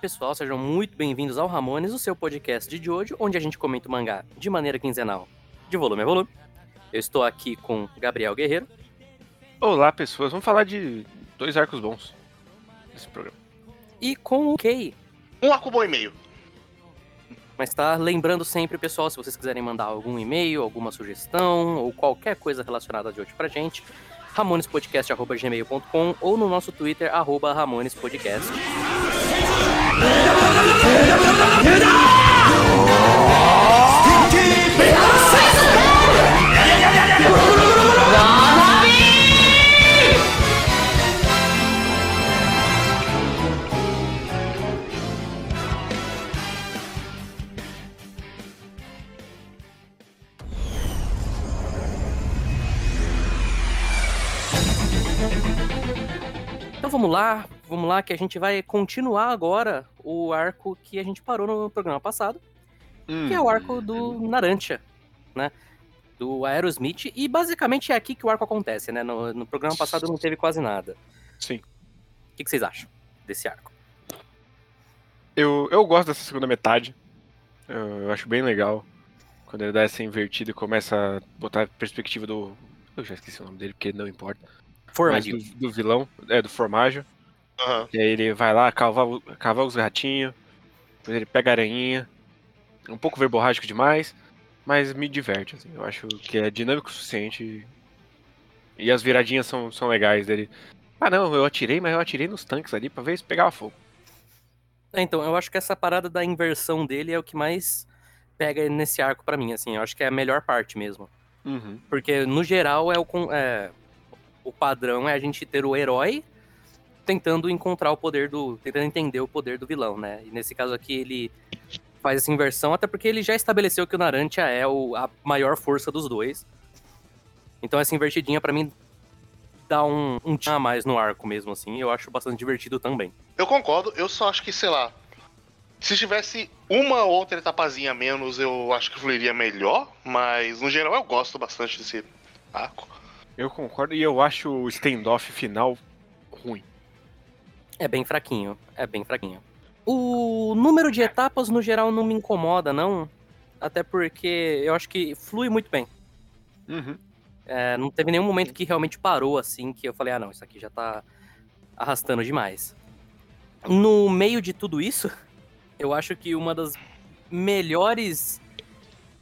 Olá, pessoal, sejam muito bem-vindos ao Ramones, o seu podcast de hoje, onde a gente comenta o mangá de maneira quinzenal, de volume a volume. Eu estou aqui com Gabriel Guerreiro. Olá, pessoas. Vamos falar de dois arcos bons nesse programa. E com o Kay. Um arco bom e meio. Mas tá lembrando sempre, pessoal, se vocês quiserem mandar algum e-mail, alguma sugestão ou qualquer coisa relacionada de hoje pra gente, ramonespodcast.gmail.com ou no nosso Twitter, arroba ramonespodcast. Então vamos lá, vamos lá, que a gente vai continuar agora o arco que a gente parou no programa passado, que é o arco do Narantia, né? Do Aerosmith, e basicamente é aqui que o arco acontece, né? No, no programa passado não teve quase nada. Sim. O que, que vocês acham desse arco? Eu, eu gosto dessa segunda metade. Eu, eu acho bem legal. Quando ele dá essa invertida e começa a botar a perspectiva do. Eu já esqueci o nome dele, porque não importa. Formadinho. do, do vilão, é, do Formaggio. Aham. E aí ele vai lá, cavar, os ratinhos. Depois ele pega a aranhinha. Um pouco verborrágico demais. Mas me diverte, assim. Eu acho que é dinâmico o suficiente. E as viradinhas são, são legais dele. Ah não, eu atirei, mas eu atirei nos tanques ali pra ver se pegava fogo. É, então, eu acho que essa parada da inversão dele é o que mais pega nesse arco pra mim, assim. Eu acho que é a melhor parte mesmo. Uhum. Porque, no geral, é o, é, o padrão é a gente ter o herói tentando encontrar o poder do. tentando entender o poder do vilão, né? E nesse caso aqui ele faz essa inversão, até porque ele já estabeleceu que o Narantia é o- a maior força dos dois. Então essa invertidinha, pra mim, dá um, um tchan a mais no arco mesmo, assim. e Eu acho bastante divertido também. Eu concordo, eu só acho que, sei lá. Se tivesse uma ou outra etapazinha a menos, eu acho que fluiria melhor. Mas, no geral, eu gosto bastante desse arco. Eu concordo e eu acho o standoff final ruim. É bem fraquinho, é bem fraquinho. O número de etapas, no geral, não me incomoda, não. Até porque eu acho que flui muito bem. Uhum. É, não teve nenhum momento que realmente parou assim, que eu falei, ah não, isso aqui já tá arrastando demais. No meio de tudo isso, eu acho que uma das melhores.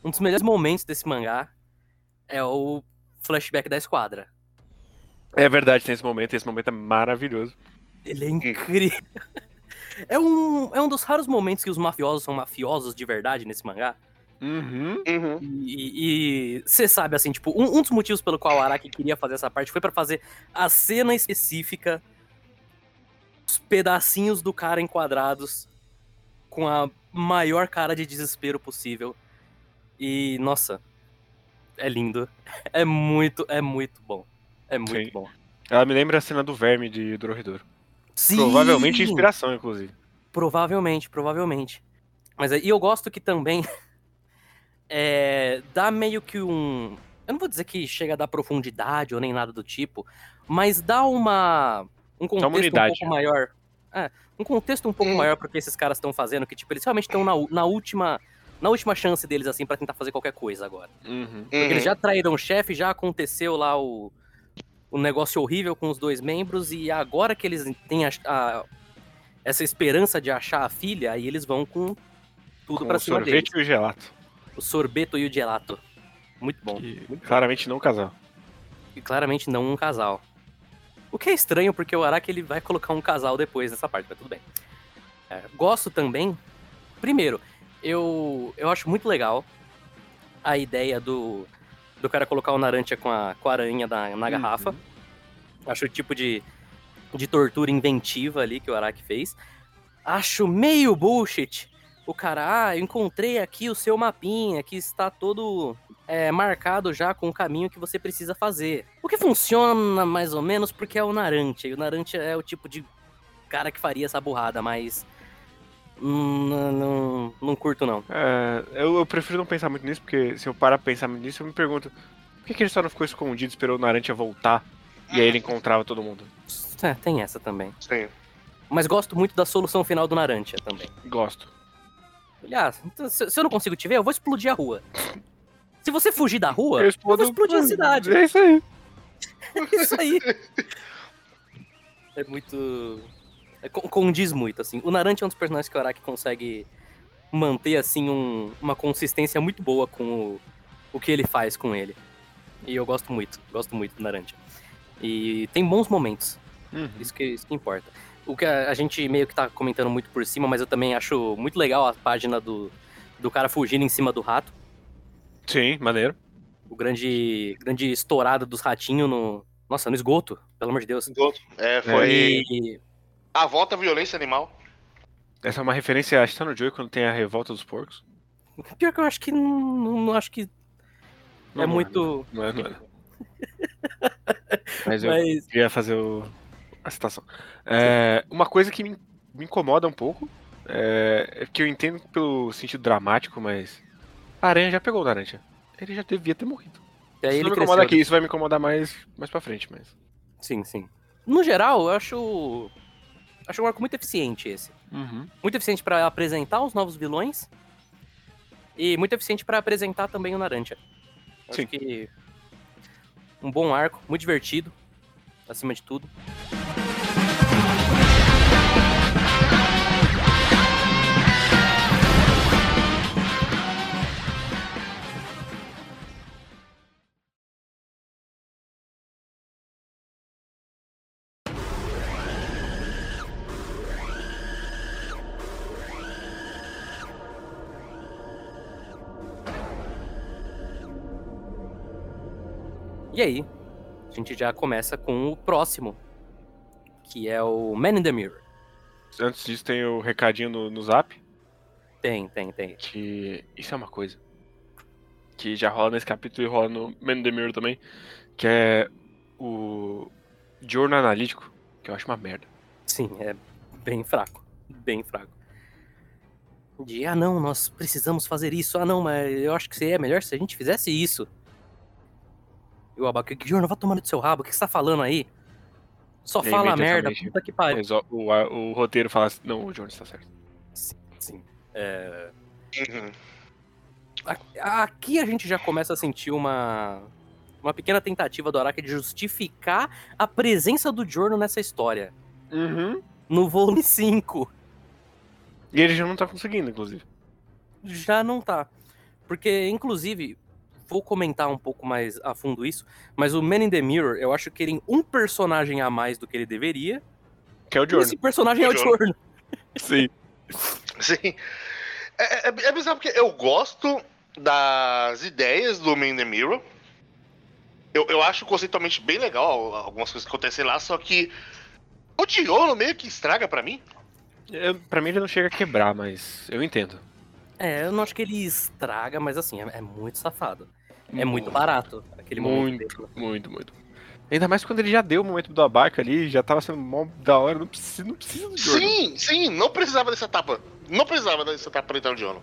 Um dos melhores momentos desse mangá é o flashback da esquadra. É verdade, tem esse momento, esse momento é maravilhoso. Ele é incrível. É um, é um dos raros momentos que os mafiosos são mafiosos de verdade nesse mangá. Uhum. Uhum. E você sabe, assim, tipo, um, um dos motivos pelo qual o Araki queria fazer essa parte foi pra fazer a cena específica, os pedacinhos do cara enquadrados com a maior cara de desespero possível. E, nossa, é lindo. É muito, é muito bom. É muito Sim. bom. Ela me lembra a cena do verme de Dorohedoro. Sim! Provavelmente inspiração, inclusive. Provavelmente, provavelmente. Mas aí eu gosto que também é, dá meio que um. Eu não vou dizer que chega a dar profundidade ou nem nada do tipo, mas dá uma. Um contexto um unidade. pouco maior. É, um contexto um pouco Hum. maior pro que esses caras estão fazendo, que tipo, eles realmente estão na, na última. Na última chance deles, assim, pra tentar fazer qualquer coisa agora. Uhum. Porque eles já traíram o chefe, já aconteceu lá o, o negócio horrível com os dois membros, e agora que eles têm a- a- essa esperança de achar a filha, aí eles vão com tudo o cima deles. sorvete e o gelato. O sorbeto e o gelato. Muito bom. E Muito claramente não casal. E claramente não um casal. O que é estranho, porque o Araki ele vai colocar um casal depois nessa parte, mas tudo bem. É, gosto também. Primeiro, eu, eu acho muito legal a ideia do, do cara colocar o Narantia com a, com a aranha na, na garrafa. Acho o tipo de, de tortura inventiva ali que o Araki fez. Acho meio bullshit. O cara, ah, eu encontrei aqui o seu mapinha, que está todo é, marcado já com o caminho que você precisa fazer. O que funciona mais ou menos porque é o Narantia. E o Narantia é o tipo de cara que faria essa burrada, mas. Hum, Não, não, não curto, não. É, eu, eu prefiro não pensar muito nisso, porque se eu parar pra pensar muito nisso, eu me pergunto por que, que ele só não ficou escondido e esperou o Narantia voltar e aí ele encontrava todo mundo? É, tem essa também. Sim. Mas gosto muito da solução final do Narantia também. Gosto. Aliás, então, se se eu não consigo te ver, eu vou explodir a rua. Se você fugir da rua, Eu eu, explodo- vou explodir a cidade. É isso aí. É isso aí. É muito. É, con- condiz muito, assim. O Narantia é um dos personagens que o Araki consegue manter, assim, um- uma consistência muito boa com o, o que ele faz com ele. E eu gosto muito, gosto muito do Narantia. E tem bons momentos. Uhum. Isso que, isso que importa. O que a, a gente meio que tá comentando muito por cima, mas eu também acho muito legal a página do, do cara fugindo em cima do rato. Sim, maneiro. O grande, grande estourada dos ratinhos no. Nossa, no esgoto, pelo amor de Deus. É, foi E, a volta à violência animal. Essa é uma referência, acho que tá no Joey quando tem a revolta dos porcos. pior que eu acho que não, não acho que Não, é não muito. Não é, não é. Mas eu Mas. queria fazer o- a citação. É, uma coisa que me, me incomoda um pouco é, é que eu entendo pelo sentido dramático, mas. A aranha já pegou o Narantia. Ele já devia ter morrido. E aí Isso ele não me cresceu. incomoda aqui, isso vai me incomodar mais, mais pra frente, mas. Sim, sim. No geral, eu acho. Acho um arco muito eficiente esse. Uhum. Muito eficiente pra apresentar os novos vilões. E muito eficiente pra apresentar também o Narantia. Acho Sim. que. Um bom arco, muito divertido. Acima de tudo. E aí, a gente já começa com o próximo, que é o Man in the Mirror. Antes disso, tem o recadinho no, no zap, Tem, tem, tem. que isso é uma coisa. Que já rola nesse capítulo e rola no Man in the Mirror também, que é o Journal Analítico, que eu acho uma merda. Sim, é bem fraco. Bem fraco. De, ah não, nós precisamos fazer isso. Ah não, mas eu acho que seria melhor se a gente fizesse isso. E o Abaca, que jornal vai tomando do seu rabo? O que você tá falando aí? Só fala merda, imediatamente. puta que pariu. Mas o, a- o roteiro fala assim, não, o Jones tá certo. Sim. É, Uhum. Aqui a gente já começa a sentir uma, uma pequena tentativa do Araki de justificar a presença do Jorno nessa história. Uhum. No volume 5. E ele já não tá conseguindo, inclusive. Já não tá. Porque, inclusive, vou comentar um pouco mais a fundo isso, mas o Man in the Mirror, eu acho que ele tem um personagem a mais do que ele deveria. Que é o Jordan. esse personagem é o O. Jorno. Sim. Sim. É, é, é bizarro porque eu gosto das ideias do Man in the Mirror. Eu, eu acho conceitualmente bem legal algumas coisas que acontecem lá, só que o Diolo meio que estraga pra mim. Eu, pra mim ele não chega a quebrar, mas eu entendo. É, eu não acho que ele estraga, mas assim, é, é muito safado. É muito barato aquele momento. Muito, dele. muito, muito. Ainda mais quando ele já deu o momento do abaca ali, já tava sendo mó da hora, não precisa, não precisa do Jordan. Sim, sim, não precisava dessa etapa. Não precisava dessa etapa pra entrar o Diolo.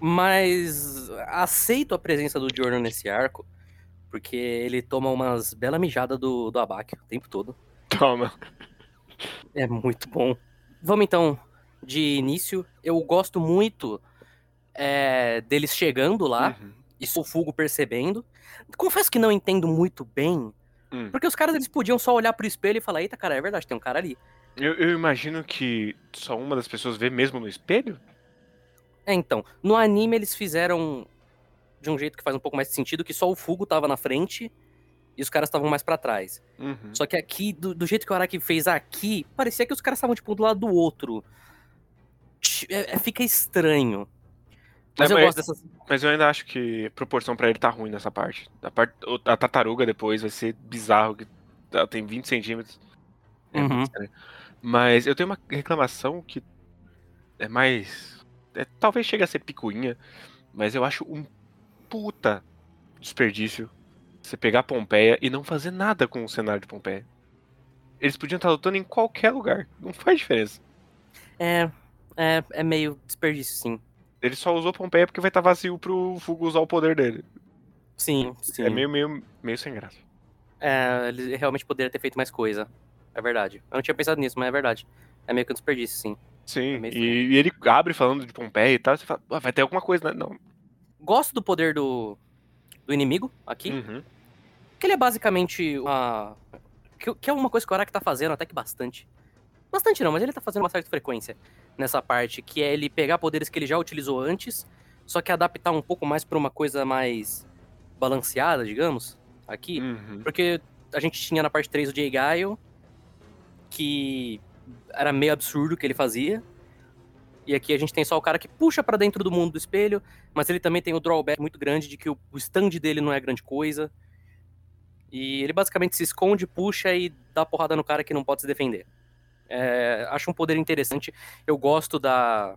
Mas aceito a presença do Jorno nesse arco, porque ele toma umas bela mijada do, do Abaque o tempo todo. Toma. É muito bom. Vamos então, de início. Eu gosto muito é, deles chegando lá Uhum. E o Fugo percebendo. Confesso que não entendo muito bem, Hum. porque os caras eles podiam só olhar pro espelho e falar: Eita, cara, é verdade, tem um cara ali. Eu, eu imagino que só uma das pessoas vê mesmo no espelho? É, então, no anime eles fizeram de um jeito que faz um pouco mais de sentido, que só o Fugo tava na frente e os caras estavam mais pra trás. Uhum. Só que aqui, do, do jeito que o Araki fez aqui, parecia que os caras estavam, tipo, um do lado do outro. É- é- fica estranho. Mas É, eu mas- gosto dessas. Mas eu ainda acho que a proporção pra ele tá ruim nessa parte. A, parte, o- a tartaruga depois vai ser bizarro, que ela tem 20 centímetros. É Uhum. Mas eu tenho uma reclamação que é mais. é- talvez chegue a ser picuinha, mas eu acho um puta desperdício você pegar Pompeia e não fazer nada com o cenário de Pompeia. Eles podiam estar lutando em qualquer lugar, não faz diferença. É, é, é meio desperdício, sim. Ele só usou Pompeia porque vai estar vazio pro Fugo usar o poder dele. Sim, sim. É meio, meio, meio sem graça. É, ele realmente poderia ter feito mais coisa. É verdade. Eu não tinha pensado nisso, mas é verdade. É meio que um desperdício, sim. Sim, É e, e ele abre falando de Pompeia e tal, você fala, "Ah, vai ter alguma coisa, né? Não. Gosto do poder do, do inimigo aqui. Uhum. Que ele é basicamente uma. Que, que é uma coisa que o Araki tá fazendo até que bastante. Bastante não, mas ele tá fazendo uma certa frequência nessa parte, que é ele pegar poderes que ele já utilizou antes, só que adaptar um pouco mais pra uma coisa mais balanceada, digamos, aqui. Uhum. Porque a gente tinha na parte 3 o Jay Gaio, que era meio absurdo o que ele fazia. E aqui a gente tem só o cara que puxa pra dentro do mundo do espelho, mas ele também tem o drawback muito grande de que o o stand dele não é grande coisa. E ele basicamente se esconde, puxa e dá porrada no cara que não pode se defender. É, acho um poder interessante. Eu gosto da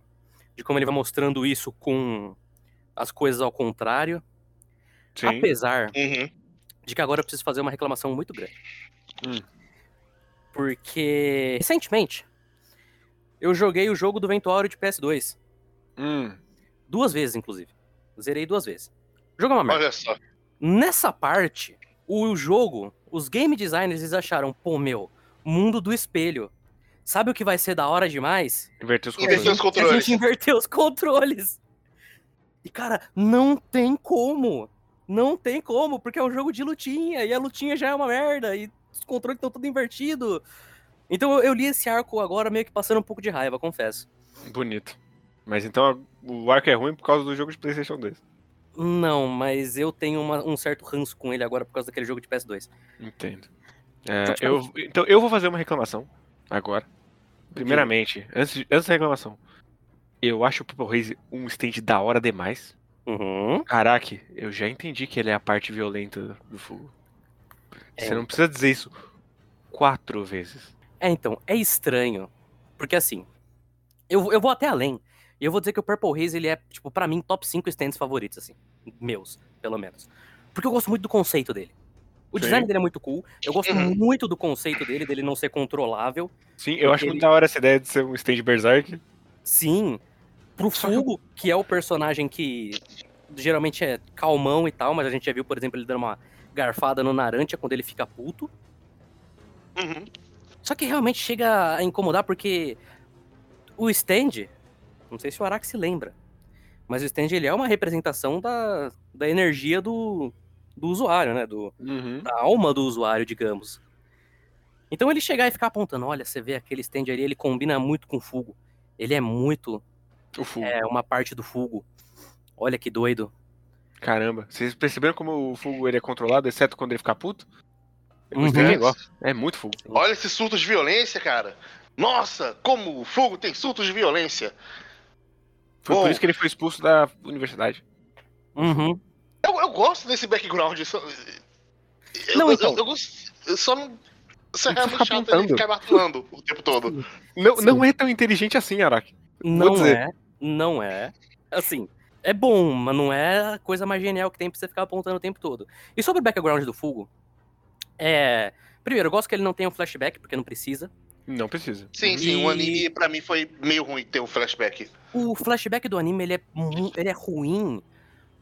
de como ele vai mostrando isso com as coisas ao contrário. Sim. Apesar Uhum. de que agora eu preciso fazer uma reclamação muito grande. Hum. Porque, recentemente, eu joguei o jogo do Ventuário de PS2. Hum. Duas vezes, inclusive. Zerei duas vezes. O jogo é uma merda. Olha só. Nessa parte, o jogo, os game designers, eles acharam, pô, meu, mundo do espelho. Sabe o que vai ser da hora demais? Inverter os Inverter controles. os controles. A gente inverter os controles. E, cara, não tem como. Não tem como, porque é um jogo de lutinha, e a lutinha já é uma merda, e os controles estão tudo invertido. Então eu, eu li esse arco agora meio que passando um pouco de raiva, confesso. Bonito. Mas então o arco é ruim por causa do jogo de PlayStation 2. Não, mas eu tenho uma- um certo ranço com ele agora por causa daquele jogo de PS2. Entendo. É, eu, então eu vou fazer uma reclamação agora. Primeiramente, antes, antes da reclamação, eu acho o Purple Haze um stand da hora demais. Uhum. Caraca, eu já entendi que ele é a parte violenta do fogo. É, Você não precisa dizer isso quatro vezes. É, então, é estranho. Porque assim, eu, eu vou até além. E eu vou dizer que o Purple Haze, ele é, tipo, pra mim, top 5 stands favoritos, assim. Meus, pelo menos. Porque eu gosto muito do conceito dele. O Sim. design dele é muito cool. Eu gosto Uhum. muito do conceito dele, dele não ser controlável. Sim, eu acho Ele- muito da hora essa ideia de ser um stand Berserk. Sim. Pro Fugo, que é o personagem que geralmente é calmão e tal, mas a gente já viu, por exemplo, ele dando uma garfada no Narantia quando ele fica puto. Uhum. Só que realmente chega a incomodar porque o stand, não sei se o Araki se lembra, mas o stand ele é uma representação da, da energia do, do usuário, né? Do, Uhum. da alma do usuário, digamos. Então ele chegar e ficar apontando, olha, você vê aquele stand ali, ele combina muito com o Fugo. Ele é muito O fogo. é, uma parte do Fugo. Olha que doido. Caramba. Vocês perceberam como o fogo ele é controlado, exceto quando ele ficar puto? Uhum. é muito fogo. Olha esses surtos de violência, cara. Nossa, como o fogo tem surtos de violência. Foi por isso que ele foi expulso da universidade. Uhum. Eu, eu gosto desse background. Só... Eu, Não, eu- então. eu, eu gosto- eu só não. Isso é realmente chato ele apontando. ficar martelando o tempo todo. Não, Sim. não é tão inteligente assim, Araki. Não é, não é. Assim, é bom, mas não é a coisa mais genial que tem pra você ficar apontando o tempo todo. E sobre o background do Fugo, é. Primeiro, eu gosto que ele não tem um flashback, porque não precisa. Não precisa. Sim, E- sim, o anime pra mim foi meio ruim ter um flashback. O flashback do anime, ele é, ele é ruim,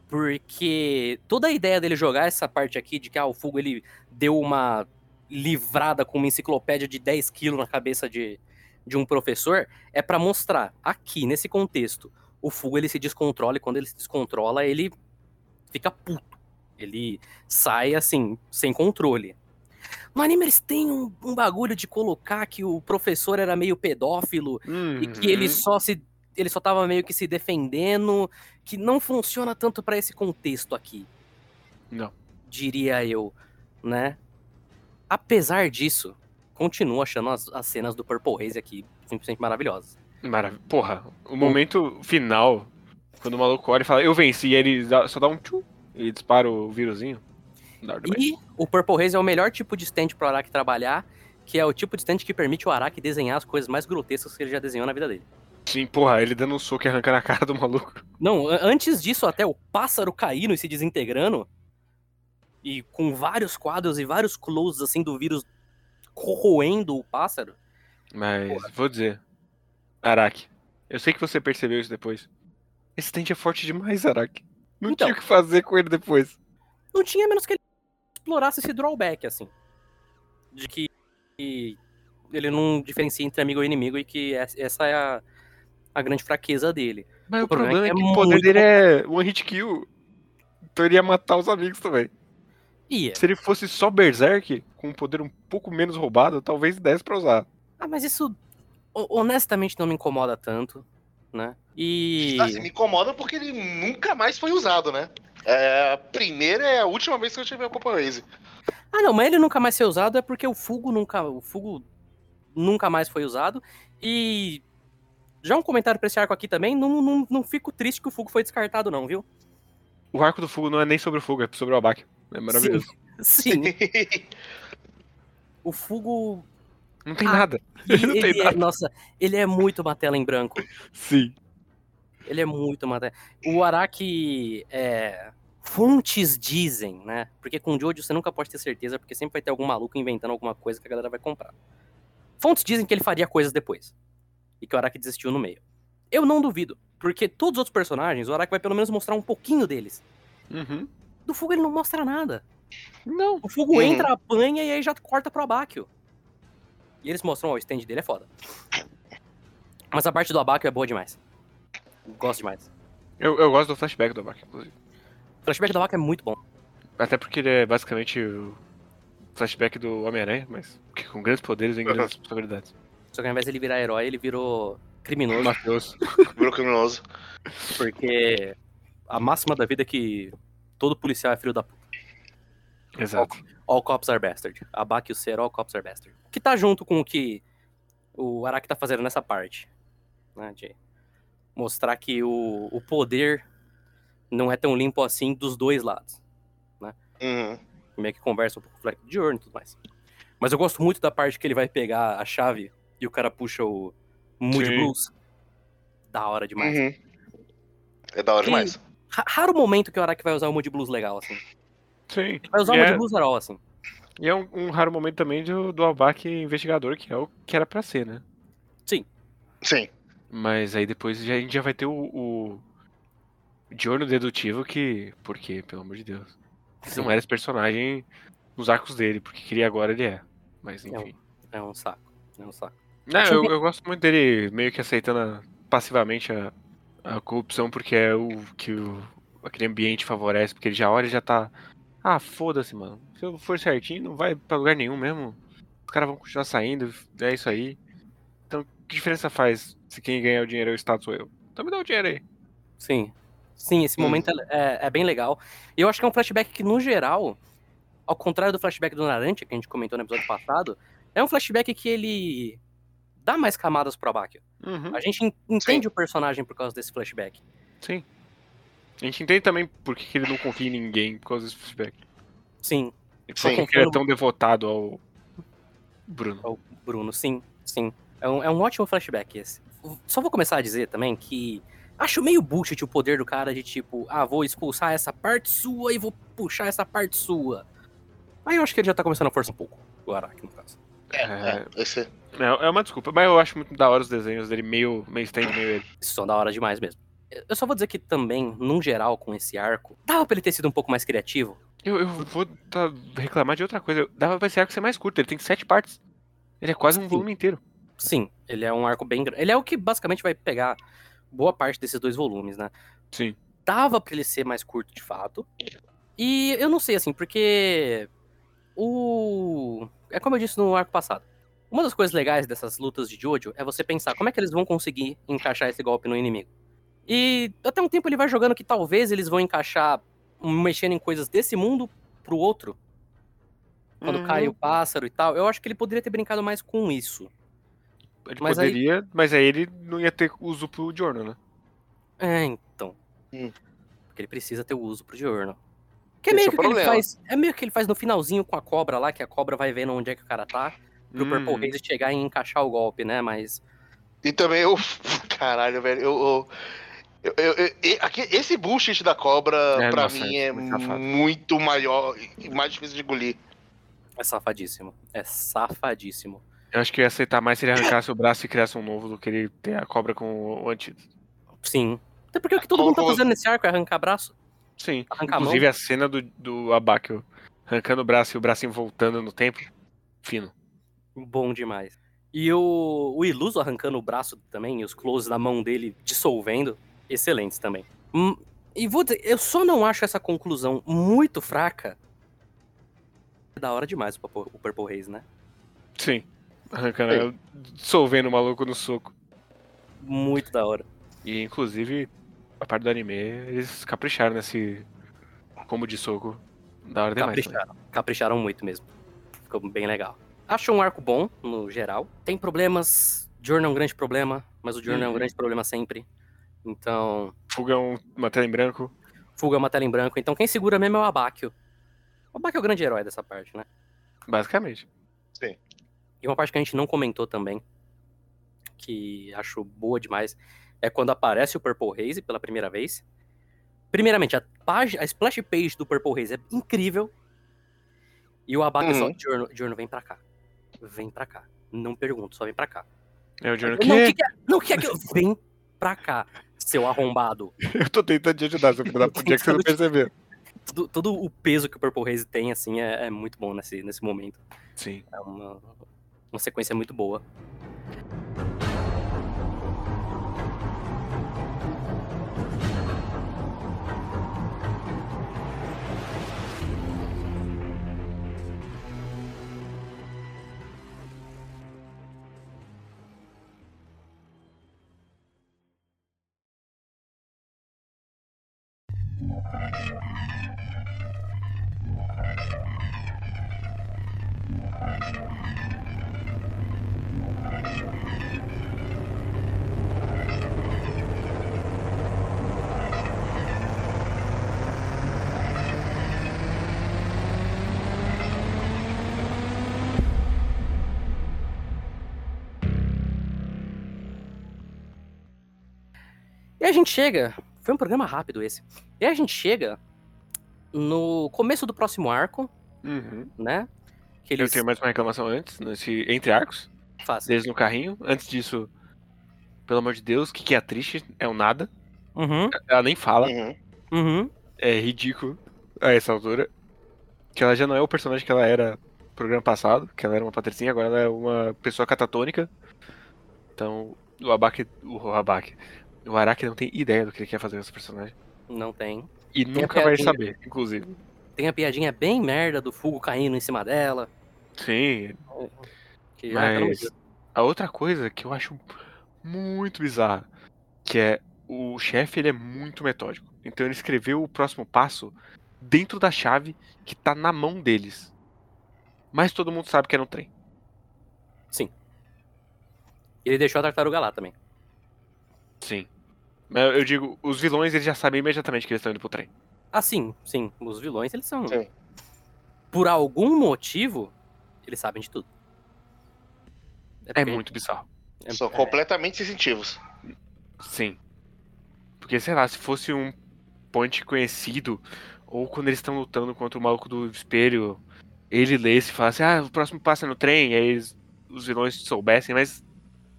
porque toda a ideia dele jogar essa parte aqui de que ah, o Fugo ele deu uma livrada com uma enciclopédia de 10 quilos na cabeça de, de um professor é pra mostrar aqui, nesse contexto, o Fugo ele se descontrola e quando ele se descontrola, ele fica puto. Ele sai assim, sem controle. No anime eles têm um, um bagulho de colocar que o professor era meio pedófilo e que ele Uhum. só se ele só tava meio que se defendendo, que não funciona tanto pra esse contexto aqui, Não. diria eu, né? Apesar disso, continuo achando as, as cenas do Purple Haze aqui simplesmente maravilhosas. Maravilha. Porra, o momento final, quando o maluco olha e fala, eu venci, e ele dá- só dá um tchu e dispara o vírusinho. E o Purple Haze é o melhor tipo de stand pro Araki trabalhar, que é o tipo de stand que permite o Araki desenhar as coisas mais grotescas que ele já desenhou na vida dele. Sim, porra, ele dando um soco e arrancando a cara do maluco. Não, antes disso, até o pássaro caindo e se desintegrando. E com vários quadros e vários closes assim do vírus corroendo o pássaro. Mas, vou dizer, Araki, eu sei que você percebeu isso depois. Esse stand é forte demais, Araki. Não Então. tinha o que fazer com ele depois. Não tinha menos que ele explorasse esse drawback, assim. De que, ele não diferencia entre amigo e inimigo e que essa é a, a grande fraqueza dele. Mas O o problema problema é é que que é o poder muito dele é one hit kill. Então ele ia matar os amigos também. É. Se ele fosse só Berserk, com um poder um pouco menos roubado, talvez desse pra usar. Ah, mas isso ho- honestamente não me incomoda tanto, né? E. Assim, me incomoda porque ele nunca mais foi usado, né? É, a primeira é a última vez que eu tive a Copa Raze. Ah, não, mas ele nunca mais ser usado é porque o Fugo nunca. O Fugo nunca mais foi usado. E. Já um comentário pra esse arco aqui também, não, não, não fico triste que o Fugo foi descartado, não, viu? O arco do fogo não é nem sobre o fogo, é sobre o Abak. É maravilhoso. Sim. O Fugo. Não tem Ah, nada. Ele não ele é- nossa, ele é muito uma tela em branco. Sim. Ele é muito uma tela. O Araki é. Fontes dizem, né? Porque com o Jojo você nunca pode ter certeza, porque sempre vai ter algum maluco inventando alguma coisa que a galera vai comprar. Fontes dizem que ele faria coisas depois. E que o Araki desistiu no meio. Eu não duvido, porque todos os outros personagens, o Araki vai pelo menos mostrar um pouquinho deles. Uhum. Do Fugo ele não mostra nada. Não. O Fugo Uhum. entra, apanha e aí já corta pro Abakio. E eles mostram, ó, o stand dele é foda. Mas a parte do Abakio é boa demais. Gosto demais. Eu, eu gosto do flashback do Abak, inclusive. O flashback do Abakio é muito bom. Até porque ele é basicamente o flashback do Homem-Aranha, mas com grandes poderes vem grandes responsabilidades. Só que ao invés de ele virar herói, ele virou criminoso. Matheus. Virou criminoso. Porque a máxima da vida é que todo policial é filho da puta. Exato. All cops are bastard. Abakio ser all cops are bastard. Que tá junto com o que o Araki tá fazendo nessa parte. Né, de mostrar que o, o poder não é tão limpo assim dos dois lados. Uhum. meio que conversa um pouco com o Fleck de Journey e tudo mais. Mas eu gosto muito da parte que ele vai pegar a chave e o cara puxa o Mood Sim. Blues. Da hora demais. Uhum. É da hora E- demais. Ra- Raro momento que o Araki vai usar o Mood Blues legal, assim. Sim. Vai usar E o Mood é, Blues legal, assim. e é um, um raro momento também do, do Abak investigador, que é o que era pra ser, né? Sim. Mas aí depois já, a gente já vai ter o, o Giorno dedutivo que. Por quê? Pelo amor de Deus. Não era esse personagem nos arcos dele, porque queria agora ele é. Mas enfim. É um saco. É um saco. Não, eu eu, gosto muito dele meio que aceitando a- passivamente a, a corrupção, porque é o que o, aquele ambiente favorece, porque ele já olha e já tá. Ah, foda-se, mano. Se eu for certinho, não vai pra lugar nenhum mesmo. Os caras vão continuar saindo, é isso aí. Então, que diferença faz se quem ganhar o dinheiro é o Estado sou eu? Então me dá o dinheiro aí. Sim. Sim, esse Hum. momento é, é- é bem legal. E eu acho que é um flashback que, no geral, ao contrário do flashback do Narante, que a gente comentou no episódio passado, é um flashback que ele dá mais camadas pro Abakio. Uhum, A gente en- entende o personagem por causa desse flashback. sim. A gente entende também por que ele não confia em ninguém por causa desse feedback. Sim, E por Sim. que ele é tão devotado ao Bruno. Bruno, sim, sim. É um, é um ótimo flashback esse. Só vou começar a dizer também que acho meio bullshit o poder do cara de tipo, ah, vou expulsar essa parte sua e vou puxar essa parte sua. Aí eu acho que ele já tá começando a forçar um pouco, o Araki, no caso. É, É. é, esse, É, é uma desculpa, mas eu acho muito da hora os desenhos dele, meio, meio stand, meio ele. São da hora demais mesmo. Eu só vou dizer que também, num geral, com esse arco, dava pra ele ter sido um pouco mais criativo. Eu, eu vou tá- reclamar de outra coisa. Dava pra esse arco ser mais curto, ele tem sete partes. Ele é quase um Sim. volume inteiro. Sim, ele é um arco bem grande. Ele é o que basicamente vai pegar boa parte desses dois volumes, né? Sim. dava pra ele ser mais curto de fato. E eu não sei, assim, porque o. É como eu disse no arco passado. Uma das coisas legais dessas lutas de Jojo é você pensar como é que eles vão conseguir encaixar esse golpe no inimigo. E até um tempo ele vai jogando que talvez eles vão encaixar, mexendo em coisas desse mundo pro outro. Quando Uhum. cai o pássaro e tal. Eu acho que ele poderia ter brincado mais com isso. Ele Mas aí- poderia, mas aí ele não ia ter uso pro Jorno, né? É, então. Hum. Porque ele precisa ter o uso pro diurno. Que é Esse meio é que que ele faz. É meio que ele faz no finalzinho com a cobra lá, que a cobra vai vendo onde é que o cara tá. Pro Hum. Purple Haze chegar e encaixar o golpe, né? Mas. E também eu. Caralho, velho. Eu. eu, eu- eu- eu- aqui- esse bullshit da cobra, É, pra nossa, mim, é é muito muito maior e mais difícil de engolir. É safadíssimo. É safadíssimo. Eu acho que eu ia aceitar mais se ele arrancasse o braço e criasse um novo do que ele ter a cobra com o antídoto. Sim. Até porque o que todo mundo tá fazendo nesse arco é arrancar braço. Sim. Arrancar a Inclusive a cena do, do Abakio arrancando o braço e o bracinho voltando no tempo. Fino. Bom demais. E o, o Iluso arrancando o braço também, e os closes na mão dele dissolvendo, excelentes também. Hum, e vou dizer, eu só não acho essa conclusão muito fraca. É da hora demais o Purple, o Purple Haze, né? Sim. Arrancando, dissolvendo o maluco no soco. Muito da hora. E inclusive, a parte do anime, eles capricharam nesse combo de soco. Da hora demais. Capricharam, capricharam muito mesmo. Ficou bem legal. Acho um arco bom, no geral. Tem problemas. Journey é um grande problema, mas o Journey é um Uhum. grande problema sempre. Então, Fuga um, uma tela em branco. fuga é uma tela em branco. Então, quem segura mesmo é o Abakio. O Abakio é o grande herói dessa parte, né? Basicamente. E uma parte que a gente não comentou também, que acho boa demais, é quando aparece o Purple Haze pela primeira vez. Primeiramente, a, página, a splash page do Purple Haze é incrível. E o Abaca só, Uhum. Giorno, Giorno, vem pra cá. Vem pra cá. Não pergunto, só vem pra cá. É o Journey. Não, Que? que que é? Não, que é que eu... Vem pra cá, seu arrombado. Eu tô tentando te ajudar, seu filho da puta, que você não percebeu. Tudo, todo o peso que o Purple Haze tem, assim, é, é muito bom nesse, nesse momento. Sim. É uma, uma sequência muito boa. E a gente chega. Foi um programa rápido esse. E a gente chega no começo do próximo arco, Uhum. né? Que Eu eles tenho mais uma reclamação antes, nesse, entre arcos, fazem. deles no carrinho. Antes disso, pelo amor de Deus, o que, que é a triste? É um nada. Uhum, Ela nem fala. Uhum. uhum. É ridículo a essa altura. Que ela já não é o personagem que ela era no programa passado, que ela era uma patricinha, agora ela é uma pessoa catatônica. Então, o Abaki. O Abaki. O Araki não tem ideia do que ele quer fazer com esse personagem. Não tem. E a nunca vai saber, inclusive. Tem a piadinha bem merda do Fugo caindo em cima dela. Sim, Que mas a outra coisa que eu acho muito bizarra, que é o chefe ele é muito metódico. Então ele escreveu o próximo passo dentro da chave que tá na mão deles. Mas todo mundo sabe que é no trem. Ele deixou a tartaruga lá também. Sim. Mas eu digo, os vilões eles já sabem imediatamente que eles estão indo pro trem. Ah, sim, sim. Os vilões, eles são. Sim. Por algum motivo, eles sabem de tudo. É porque- muito bizarro. é- São é- completamente sensitivos. Sim. Porque, sei lá, se fosse um point conhecido, ou quando eles estão lutando contra o maluco do espelho, ele lesse e falasse, ah, o próximo passo é no trem, e aí eles, os vilões soubessem, mas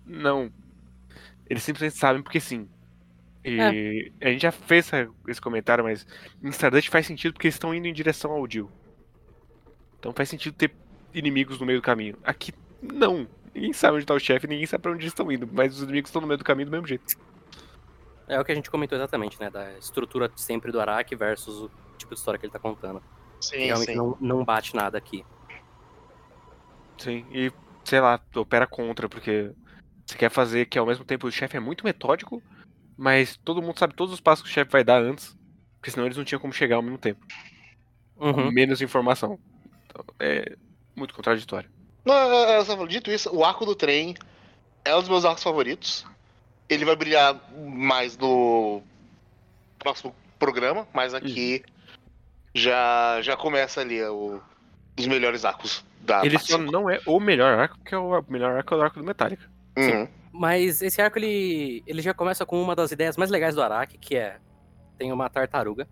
não. Eles simplesmente sabem porque sim. E a gente já fez essa- esse comentário, mas em Stardust faz sentido porque eles estão indo em direção ao Jill. Então faz sentido ter inimigos no meio do caminho. Aqui, não. Ninguém sabe onde tá o chefe, ninguém sabe pra onde eles estão indo, mas os inimigos estão no meio do caminho do mesmo jeito. É o que a gente comentou exatamente, né? Da estrutura sempre do Araki versus o tipo de história que ele tá contando. Sim, Realmente sim. não, não bate nada aqui. Sim, e sei lá, opera contra, porque você quer fazer que ao mesmo tempo o chefe é muito metódico, mas todo mundo sabe todos os passos que o chefe vai dar antes, porque senão eles não tinham como chegar ao mesmo tempo, com Uhum. menos informação. Então, é muito contraditório. Não, é, é, só- dito isso, o arco do trem é um dos meus arcos favoritos. Ele vai brilhar mais no próximo programa, mas aqui já, já começa ali o, os melhores arcos da Ele só não é o melhor arco, porque o melhor arco é o arco do Metallica. Uhum. Mas esse arco, ele, ele já começa com uma das ideias mais legais do Araki, que é... Tem uma tartaruga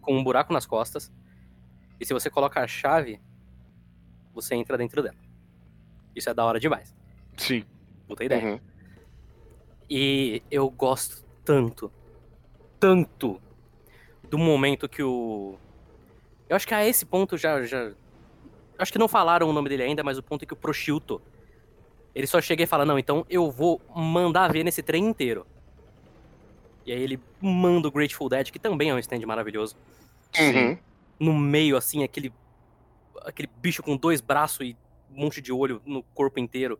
com um buraco nas costas, e se você coloca a chave, você entra dentro dela. Isso é da hora demais. Sim. Puta ideia. Uhum. E eu gosto tanto, tanto do momento que o. Eu acho que a esse ponto já. já... Acho que não falaram o nome dele ainda, mas o ponto é que o Prosciutto Ele só chega e fala: Não, então eu vou mandar ver nesse trem inteiro. E aí ele manda o Grateful Dead, que também é um stand maravilhoso. Uhum. No meio, assim, aquele. aquele bicho com dois braços e um monte de olho no corpo inteiro.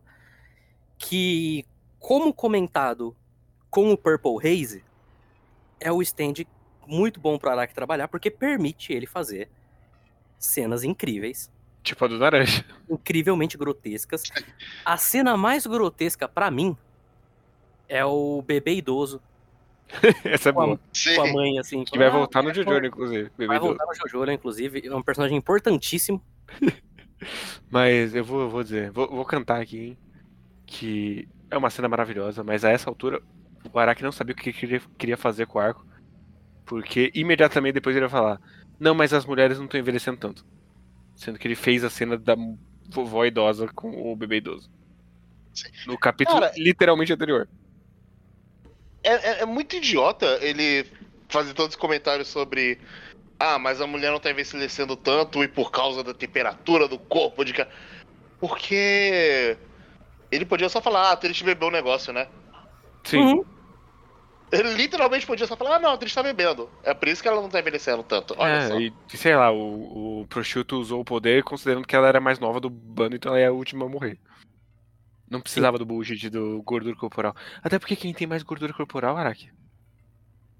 Que, como comentado com o Purple Haze, é o stand muito bom pro Araki trabalhar, porque permite ele fazer cenas incríveis Tipo a do Naranja. incrivelmente grotescas. A cena mais grotesca pra mim é o bebê idoso Essa é com a, boa. Sim. com a mãe, assim. Que vai falando, voltar no "Ah, Jojo, inclusive. Vai Doce. voltar no Jojo, inclusive. É um personagem importantíssimo. Mas eu vou, eu vou dizer, vou, vou cantar aqui, hein, que é uma cena maravilhosa, mas a essa altura o Araki não sabia o que queria, queria fazer com o arco, porque imediatamente depois ele ia falar, não, mas as mulheres não estão envelhecendo tanto. Sendo que ele fez a cena da vovó idosa com o bebê idoso. Sim. No capítulo Cara, literalmente anterior. É, é- é muito idiota ele fazer todos os comentários sobre. Ah, mas a mulher não tá envelhecendo tanto e por causa da temperatura do corpo de. ca-" Porque. Ele podia só falar, ah, Trish bebeu um negócio, né? Sim. Uhum. Ele literalmente podia só falar, ah, não, a Trish tá bebendo. É por isso que ela não tá envelhecendo tanto. Olha É, só. e sei lá, o, o prosciutto usou o poder considerando que ela era mais nova do bando, então ela é a última a morrer. Não precisava do bullshit do gordura corporal. Até porque quem tem mais gordura corporal, Araki?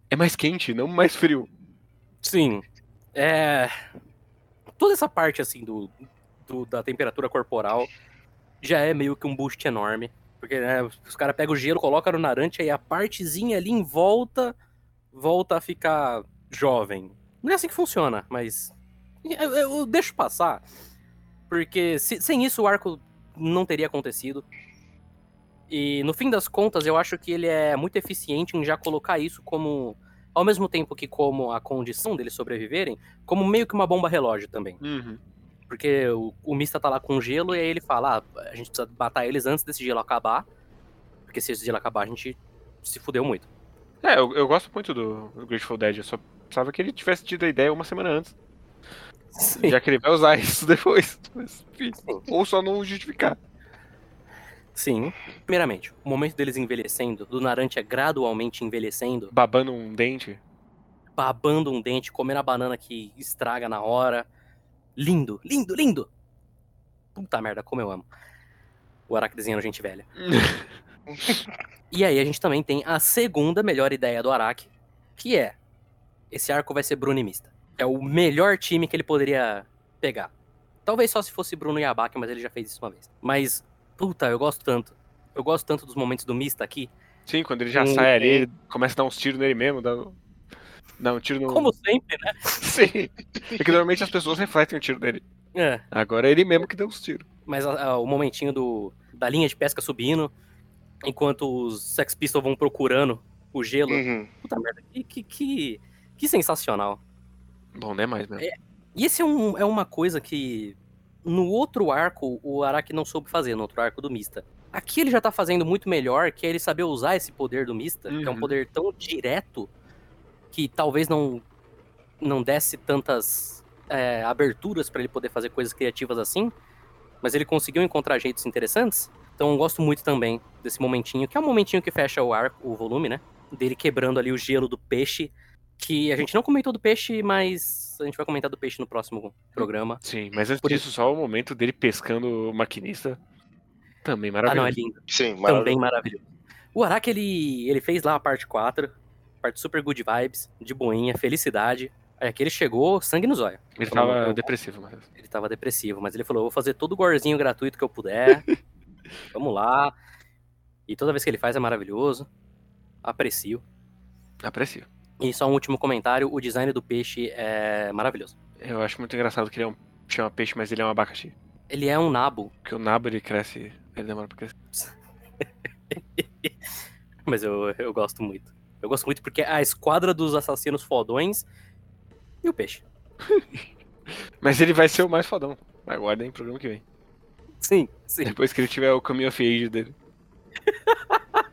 É mais quente, não mais frio. Sim. É. Toda essa parte, assim, do, do- da temperatura corporal já é meio que um boost enorme. Porque, né, os caras pegam o gelo, colocam no narante, aí a partezinha ali em volta volta a ficar jovem. Não é assim que funciona, mas. Eu, eu deixo passar. Porque se- sem isso o arco não teria acontecido. E no fim das contas, eu acho que ele é muito eficiente em já colocar isso como ao mesmo tempo que como a condição deles sobreviverem, como meio que uma bomba relógio também. Porque o, o Mista tá lá com gelo e aí ele fala, ah, a gente precisa matar eles antes desse gelo acabar, porque se esse gelo acabar a gente se fudeu muito. É, eu, eu gosto muito do, Grateful Dead, eu só precisava que ele tivesse tido a ideia uma semana antes. Sim. Já que ele vai usar isso depois. Mas, enfim, ou só não justificar. Sim. Primeiramente, o momento deles envelhecendo, do Narantia gradualmente envelhecendo, Babando um dente. babando um dente, comendo a banana que estraga na hora. Lindo, lindo, lindo! Puta merda, como eu amo. O Araki desenhando gente velha. E aí a gente também tem a segunda melhor ideia do Araki, que é esse arco vai ser Bruno e Mista. É o melhor time que ele poderia pegar. Talvez só se fosse Bruno e Abaki, mas ele já fez isso uma vez. Mas, puta, eu gosto tanto. Eu gosto tanto dos momentos do Mista aqui. Sim, quando ele já sai ali, ele começa a dar uns tiros nele mesmo. Dá, dá um tiro no. Como sempre, né? Sim. É que normalmente as pessoas refletem o tiro dele. É, Agora é ele mesmo que deu os tiros. mas a- a- o momentinho do, da linha de pesca subindo, enquanto os Sex Pistols vão procurando o gelo. Uhum. Puta merda, que, que, que, que sensacional. Bom, não é mais mesmo. E esse é, um, é uma coisa que no outro arco o Araki não soube fazer, no outro arco do Mista. Aqui ele já tá fazendo muito melhor, que é ele saber usar esse poder do Mista, que é um Uhum. poder tão direto que talvez não, não desse tantas é, aberturas pra ele poder fazer coisas criativas assim, mas ele conseguiu encontrar jeitos interessantes. Então eu gosto muito também desse momentinho, que é um momentinho que fecha o arco, o volume, né? Dele quebrando ali o gelo do peixe, que a gente não comentou do peixe, mas a gente vai comentar do peixe no próximo programa. Sim, mas antes Por disso, só o momento dele pescando o maquinista. Também Ah, não, é maravilhoso. lindo. Sim, Também maravilhoso. maravilhoso. O Araki, ele, ele fez lá a parte 4, parte super good vibes, de boinha, felicidade. Aí aqui ele chegou, sangue nos olhos. Ele Falou, tava depressivo, mas. Ele tava depressivo, mas ele falou: vou fazer todo o gorzinho gratuito que eu puder. Vamos lá. E toda vez que ele faz é maravilhoso. Aprecio. Aprecio. E só um último comentário: o design do peixe é maravilhoso. Eu acho muito engraçado que ele é um. chama peixe, mas ele é um abacaxi. Ele é um nabo, Porque o nabo ele cresce. Ele demora pra crescer. mas eu, eu gosto muito. Eu gosto muito porque é a esquadra dos assassinos fodões e o peixe. Mas ele vai ser o mais fodão. Aguardem o programa que vem. Sim, sim. Depois que ele tiver o caminho of age dele.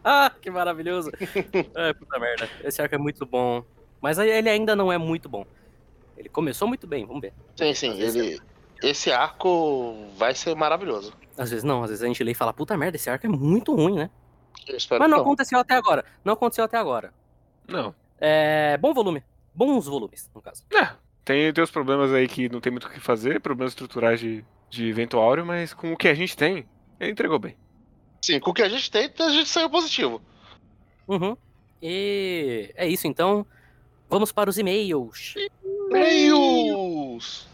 Ah, que maravilhoso. Ai, puta merda. Esse arco é muito bom. Mas ele ainda não é muito bom. Ele começou muito bem, vamos ver. Sim, sim. Ele, esse arco vai ser maravilhoso. Às vezes não, às vezes a gente lê e fala, puta merda, esse arco é muito ruim, né? Mas não não. aconteceu até agora. Não aconteceu até agora. Não. É. Bom volume. Bons volumes, no caso. É, tem, tem os problemas aí que não tem muito o que fazer, problemas estruturais de, de evento áureo, mas com o que a gente tem, ele entregou bem. Sim, com o que a gente tem, a gente saiu positivo. Uhum. E é isso então. Vamos para os e-mails. Meios!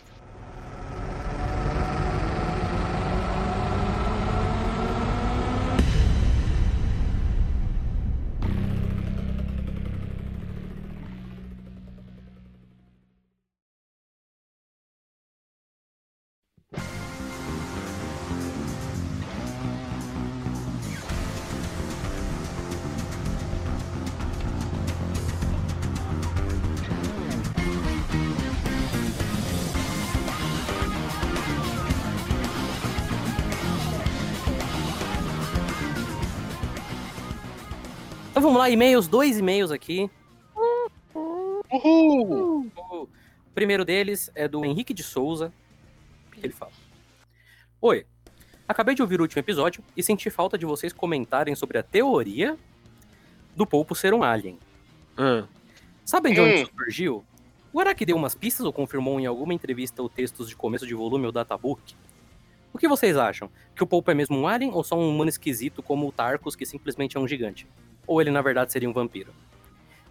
Vamos lá, e-mails, dois e-mails aqui. Uhul! O primeiro deles é do Henrique de Souza. que Ele fala: Oi, acabei de ouvir o último episódio e senti falta de vocês comentarem sobre a teoria do Polpo ser um alien. Ah, Sabem de onde Hum. isso surgiu? O Araki deu umas pistas ou confirmou em alguma entrevista ou textos de começo de volume ou databook? O que vocês acham? Que o Polpo é mesmo um alien ou só um humano esquisito como o Tarkus, que simplesmente é um gigante? Ou ele na verdade seria um vampiro?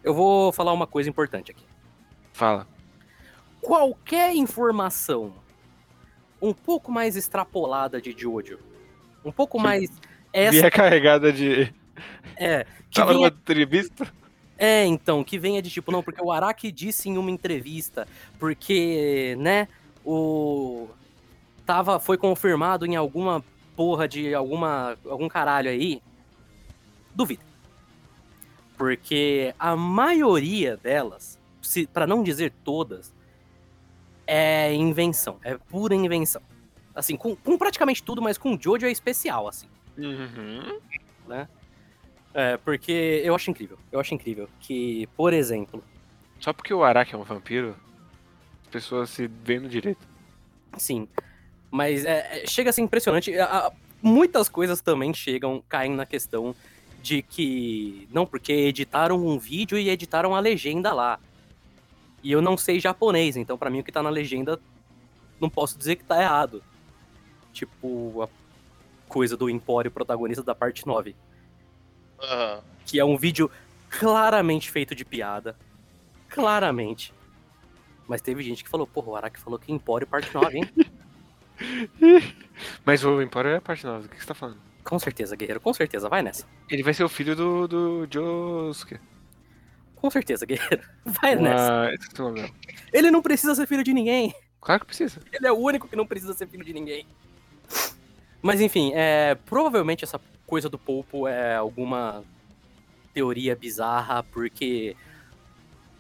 Eu vou falar uma coisa importante aqui. fala. Qualquer informação um pouco mais extrapolada de Jojo, um pouco Que mais essa Via carregada de. é que Tava numa venha, entrevista? é então que venha de tipo não porque o Araki disse em uma entrevista porque né o tava foi confirmado em alguma porra de alguma algum caralho aí duvido porque a maioria delas para não dizer todas é invenção é pura invenção assim com, com praticamente tudo mas com Jojo é especial assim Uhum. é porque eu acho incrível eu acho incrível que por exemplo Só porque o Araki é um vampiro, as pessoas se veem no direito. Sim. Mas é, é, chega a ser impressionante. A- a- muitas coisas também chegam, caem na questão de que. Não, porque editaram um vídeo e editaram a legenda lá. E eu não sei japonês, então pra mim o que tá na legenda não posso dizer que tá errado. Tipo, a coisa do Empório protagonista da parte 9. Aham. Que é um vídeo claramente feito de piada. Claramente. Mas teve gente que falou, porra, o Araki falou que Empório parte 9, hein? Mas o Empório é a parte nova, o que você tá falando? Com certeza, guerreiro, com certeza, vai nessa. Ele vai ser o filho do, do Josuke. Com certeza, guerreiro. Vai nessa. Ah, esqueci o nome dela. Ele não precisa ser filho de ninguém. Claro que precisa. Ele é o único que não precisa ser filho de ninguém. Mas enfim, é, provavelmente essa coisa do Polpo é alguma teoria bizarra, porque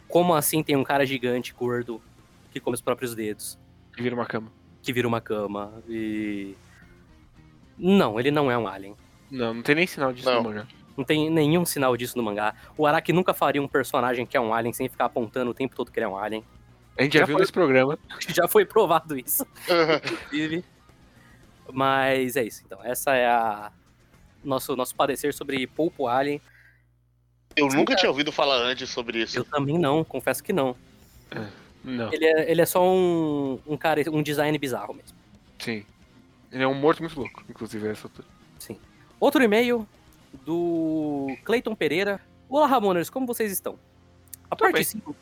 como assim tem um cara gigante, gordo, que come os próprios dedos, E vira uma cama. que vira uma cama e. Não, ele não é um alien. Não, não tem nem sinal disso Não. no mangá. Não tem nenhum sinal disso no mangá. O Araki nunca faria um personagem que é um alien sem ficar apontando o tempo todo que ele é um alien. A gente já, Já viu foi. nesse programa. Já foi provado isso. inclusive. Mas é isso, então. Essa é a nosso nosso parecer sobre Polpo Alien. Eu nunca tinha ouvido falar antes sobre isso. Eu também não, confesso que não. Não, Ele é, ele é só um, um cara, um design bizarro mesmo. sim. Ele é um morto muito louco, inclusive, essa altura. Sim. Outro e-mail do Clayton Pereira. Olá, Ramoners, como vocês estão? A Tô parte bem. 5.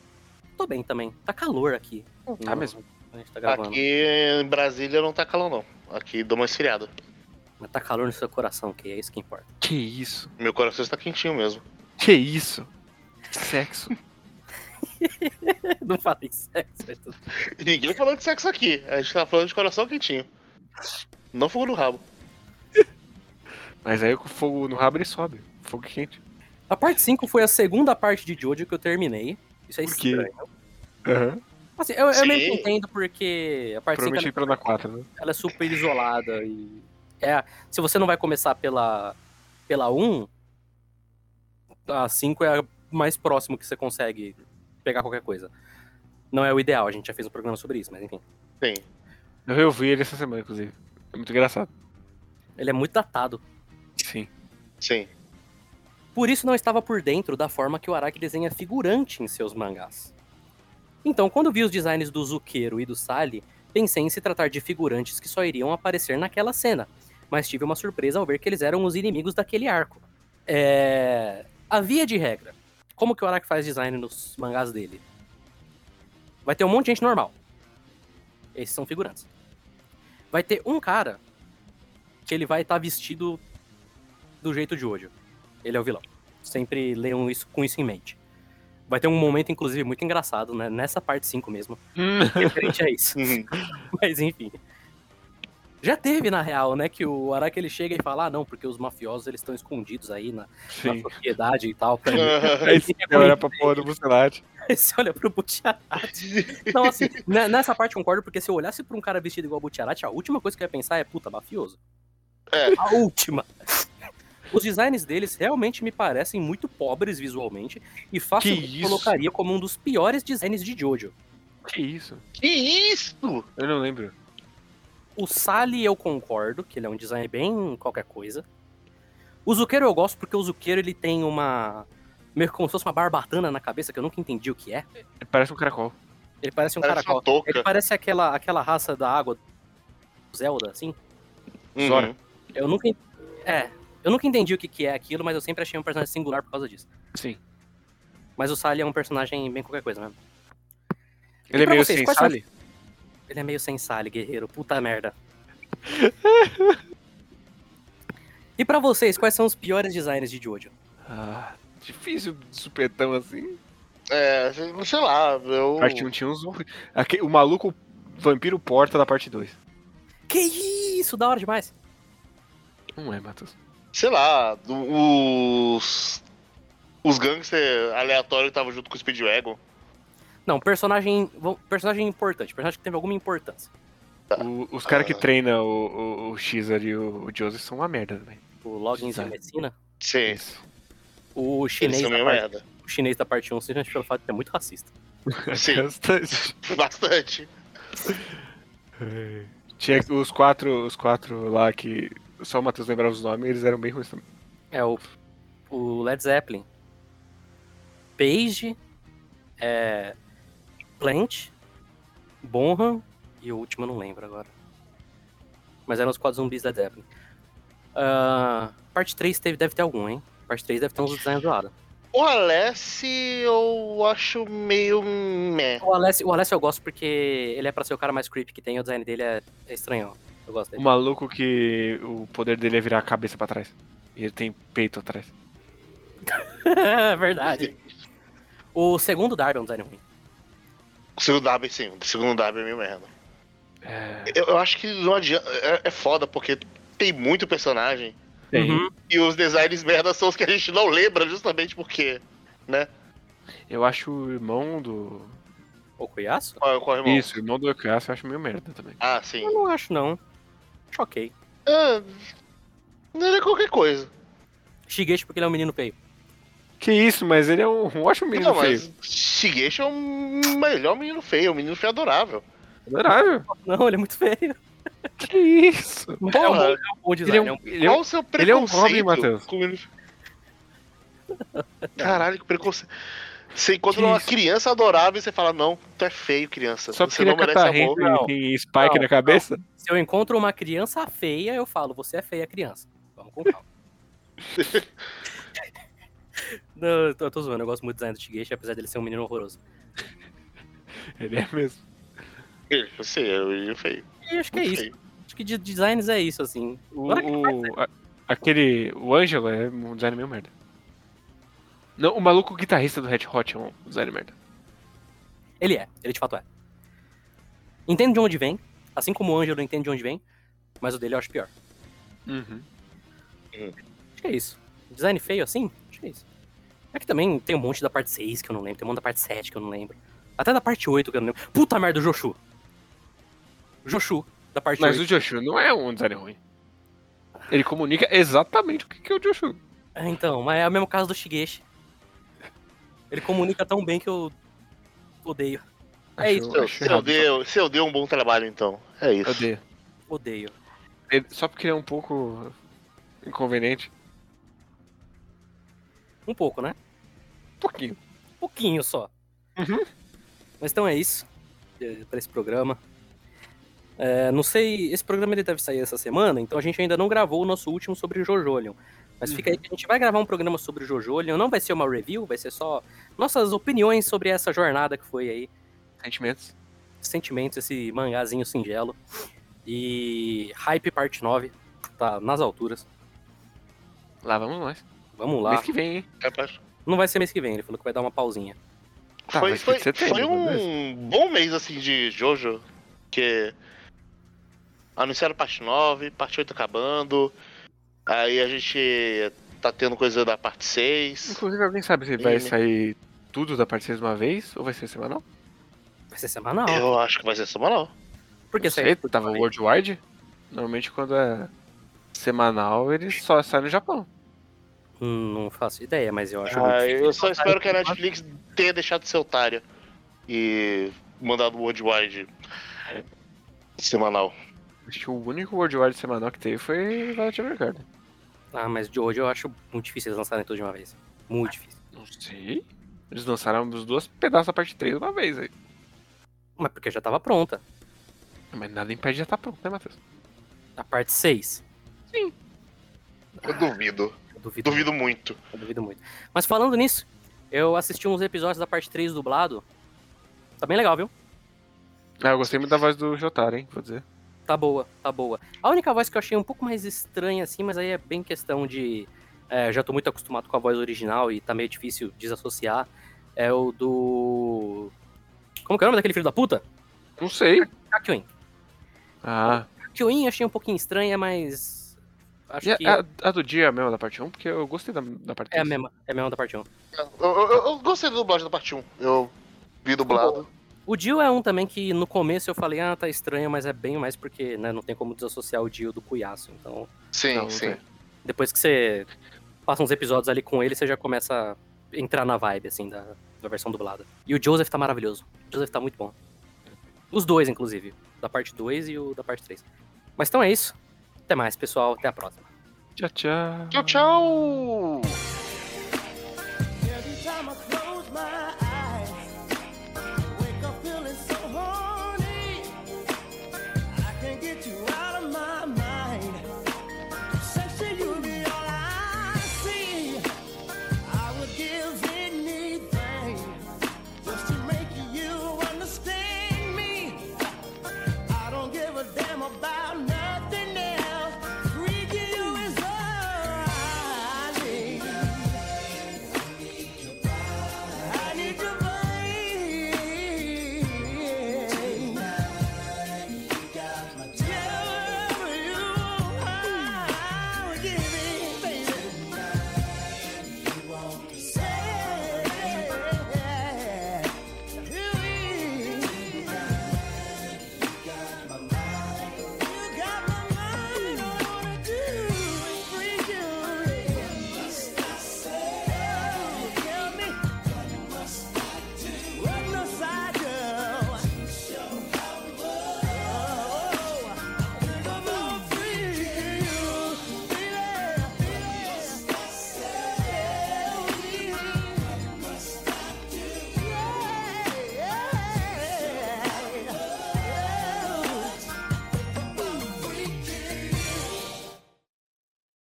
Tô bem também. Tá calor aqui. Tá mesmo. A gente tá gravando. Aqui em Brasília não tá calor, não. Aqui dou uma esfriada. Mas tá calor no seu coração, que é isso que importa. Que isso? Meu coração está quentinho mesmo. Que isso? Sexo. não falei sexo, Ninguém falou de sexo aqui. A gente tá falando de coração quentinho. Não fogo no rabo. Mas aí com fogo no rabo ele sobe. Fogo quente. A parte 5 foi a segunda parte de Jojo que eu terminei. Isso é Por quê? estranho. Aham. Assim, eu, eu meio que entendo porque a parte 5 Prometi pra na 4, né? ela é super isolada e é, se você não vai começar pela pela 1, a 5 é a mais próximo que você consegue pegar qualquer coisa. Não é o ideal, a gente já fez um programa sobre isso, mas enfim. Sim. Eu reouvi ele essa semana, inclusive. É muito engraçado. Ele é muito datado. Sim. Sim. Por isso não estava por dentro da forma que o Araki desenha figurante em seus mangás. Então, quando vi os designs do Zuqueiro e do Sally, pensei em se tratar de figurantes que só iriam aparecer naquela cena, mas tive uma surpresa ao ver que eles eram os inimigos daquele arco. É... A via de regra, como que o Araki faz design nos mangás dele? Vai ter um monte de gente normal. Esses são figurantes. Vai ter um cara que ele vai estar vestido do jeito de hoje. Ele é o vilão. Sempre leiam isso com isso em mente. Vai ter um momento, inclusive, muito engraçado, né? Nessa parte 5 mesmo. Referente a isso. Uhum. Mas enfim. Já teve, na real, né? Que o Araki ele chega e fala: ah, não, porque os mafiosos eles estão escondidos aí na, na Sim. sociedade e tal. Pra Aí você olha pra porra do Bucelate. Aí você olha pro Butiarati. Então, assim, ne- nessa parte eu concordo, porque se eu olhasse pra um cara vestido igual o Butiarati, a última coisa que eu ia pensar é, puta, mafioso. É. A última. Os designs deles realmente me parecem muito pobres visualmente e facilmente colocaria como um dos piores designs de Jojo. Que isso? Que isso? Eu não lembro. O Sally eu concordo, que ele é um design bem qualquer coisa. O Zuqueiro eu gosto porque o Zuqueiro ele tem uma. Meio que como se fosse uma barbatana na cabeça, que eu nunca entendi o que é. Ele parece um caracol. Ele parece um Parece caracol. Ele parece aquela, aquela raça da água do Zelda, assim. Uhum. Zora. Eu nunca. É. Eu nunca entendi o que, que é aquilo, mas eu sempre achei um personagem singular por causa disso. Sim. Mas o Sally é um personagem bem qualquer coisa mesmo. Ele é meio vocês, sem quais são- Sally? Ele é meio sem Sally, guerreiro. Puta merda. e pra vocês, quais são os piores designs de Jojo? Ah, difícil de supetão assim. É, sei lá, eu. Parte 1 tinha uns. O maluco vampiro porta da parte 2. Que isso, da hora demais. Não é, Matheus. Sei lá, do- os. Os gangsters aleatórios que estavam junto com o Speedwagon. Não, personagem, personagem importante, personagem que teve alguma importância. O- os caras que Ah. treinam o, o, o Xer e o, o Joseph são uma merda também. O Logins e. Messina. Sim. Isso. O chinês, da parte, o chinês da parte 1, simplesmente pelo fato de ser muito racista. Sim. Bastante. Bastante. É. Tinha os quatro, os quatro lá que só o Matheus lembrava os nomes, eles eram bem ruins também. É o, o Led Zeppelin. Page, é, Plant, Bonham e o último eu não lembro agora. Mas eram os quatro zumbis Led Zeppelin. Ah, parte 3 teve, deve ter algum, hein? Parte 3 deve ter uns designs zoados. O Alessi eu acho meio meh. O Alessio, o Alessio eu gosto porque ele é pra ser o cara mais creepy que tem e o design dele é, é estranhão. Eu gosto O dele. maluco que o poder dele é virar a cabeça pra trás. E ele tem peito atrás. é verdade. O segundo Darby é um design ruim. O segundo W, sim. O segundo W é meio merda. É, Eu, eu acho que não adianta. É, é foda, porque tem muito personagem. Tem. Uhum. E os designs merda são os que a gente não lembra, justamente porque. Né? Eu acho o irmão do. O Cuiaço? Qual, qual é irmão? Isso, o irmão do Ekasu eu acho meio merda também. Ah, sim. Eu não acho, não. Choquei. Ah, não é qualquer coisa. Shigeshi porque ele é um menino feio. Que isso, mas ele é um, um ótimo menino não, feio. mas Shigeshi é o melhor menino feio, um menino feio adorável. Adorável. Não, ele é muito feio. Que isso? É um Porra, é um bom Ele é design. é um, ele é qual um, o seu ele é um preconceito? Robin, Matheus. Caralho, que preconceito. Você encontra Que uma isso? criança adorável e você fala, não, tu é feio, criança. só porque você ele é não merece amor. Não. e tem spike Não, na cabeça? Se eu encontro uma criança feia, eu falo, você é feia, criança. Vamos com calma. Não, eu tô, eu tô zoando, eu gosto muito do design do Shigeshi, apesar dele ser um menino horroroso. Ele é mesmo. Eu sei, é um menino feio. E acho que é isso. Acho que de designs é isso, assim. O, que o- a- aquele. O Ângelo é um design meio merda. Não, o maluco guitarrista do Red Hot é um design merda. Ele é, ele de fato é. Entendo de onde vem, assim como o Ângelo entende de onde vem, mas o dele eu acho pior. Uhum. Acho que é isso. Design feio assim? Acho que é isso. É que também tem um monte da parte 6 que eu não lembro, tem um monte da parte 7 que eu não lembro. Até da parte 8 que eu não lembro. Puta merda, o Joshu. Joshu, da parte Mas 8. o Joshua não é um design ruim. Ele comunica exatamente o que é o Joshua. É, então, mas é o mesmo caso do Shigeshi. Ele comunica tão bem que eu odeio. É isso. Seu, acho seu, errado, deu, um bom trabalho, então. É isso. Eu odeio. Odeio. Ele- Só porque ele é um pouco inconveniente. Um pouco, né? Um pouquinho. pouquinho só. Uhum. Mas então é isso para esse programa. É, não sei, esse programa ele deve sair essa semana, então a gente ainda não gravou o nosso último sobre Jojolion. Mas fica aí que a gente vai gravar um programa sobre Jojolion. Não vai ser uma review, vai ser só nossas opiniões sobre essa jornada que foi aí. Sentimentos. Sentimentos, esse mangazinho singelo. E Hype Parte 9, tá nas alturas. Lá vamos nós. Vamos lá. Mês que vem, hein? Capaz. Não vai ser mês que vem, ele falou que vai dar uma pausinha. Tá, foi foi, setembro, foi um beleza. bom mês, assim, de Jojo. Que anunciaram parte 9, parte 8 acabando. Aí a gente tá tendo coisa da parte 6. Inclusive, alguém sabe se vai sair tudo da parte 6 de uma vez ou vai ser semanal? Vai ser semanal. Eu acho que vai ser semanal. Porque Não sei, tava Worldwide. Normalmente quando é semanal, ele só sai no Japão. Hum, Não faço ideia, mas eu acho Ah, muito eu só espero que a Netflix tenha deixado de ser otária e mandado o Worldwide semanal. Acho que o único Worldwide semanal que teve foi Violet Evergarden. Ah, mas de hoje eu acho muito difícil eles lançarem tudo de uma vez. Muito difícil. Não sei. Eles lançaram os dois pedaços da parte 3 de uma vez aí. Mas porque já tava pronta. Mas nada impede de já estar pronto, né, Matheus? A parte 6. Eu duvido. Eu duvido, Duvido muito. Eu duvido muito. Mas falando nisso, eu assisti uns episódios da parte 3 dublado. Tá bem legal, viu? Ah, eu gostei muito da voz do Jotaro, hein? Vou dizer. Tá boa, tá boa. A única voz que eu achei um pouco mais estranha, assim, mas aí é bem questão de. é, já tô muito acostumado com a voz original e tá meio difícil desassociar. É o do. Como que é o nome daquele filho da puta? Não sei. Kakyoin. Ah. Kakyoin achei um pouquinho estranha, mas. Acho E a, que a- a do dia é a mesma da parte 1, porque eu gostei da, da parte 3. é a mesma, é a mesma da parte 1. Eu, eu- eu- eu gostei da dublagem da parte 1. Eu vi dublado. O Dio é um também que no começo eu falei, ah, tá estranho, mas é bem mais porque né, não tem como desassociar o Dio do Cuiaço. Então, Sim, Não, não sim. depois que você passa uns episódios ali com ele, você já começa a entrar na vibe, assim, da, da versão dublada. E o Joseph tá maravilhoso. O Joseph tá muito bom. Os dois, inclusive. Da parte 2 e o da parte 3. Mas então é isso. Até mais, pessoal. Até a próxima. Tchau, tchau. Tchau, tchau!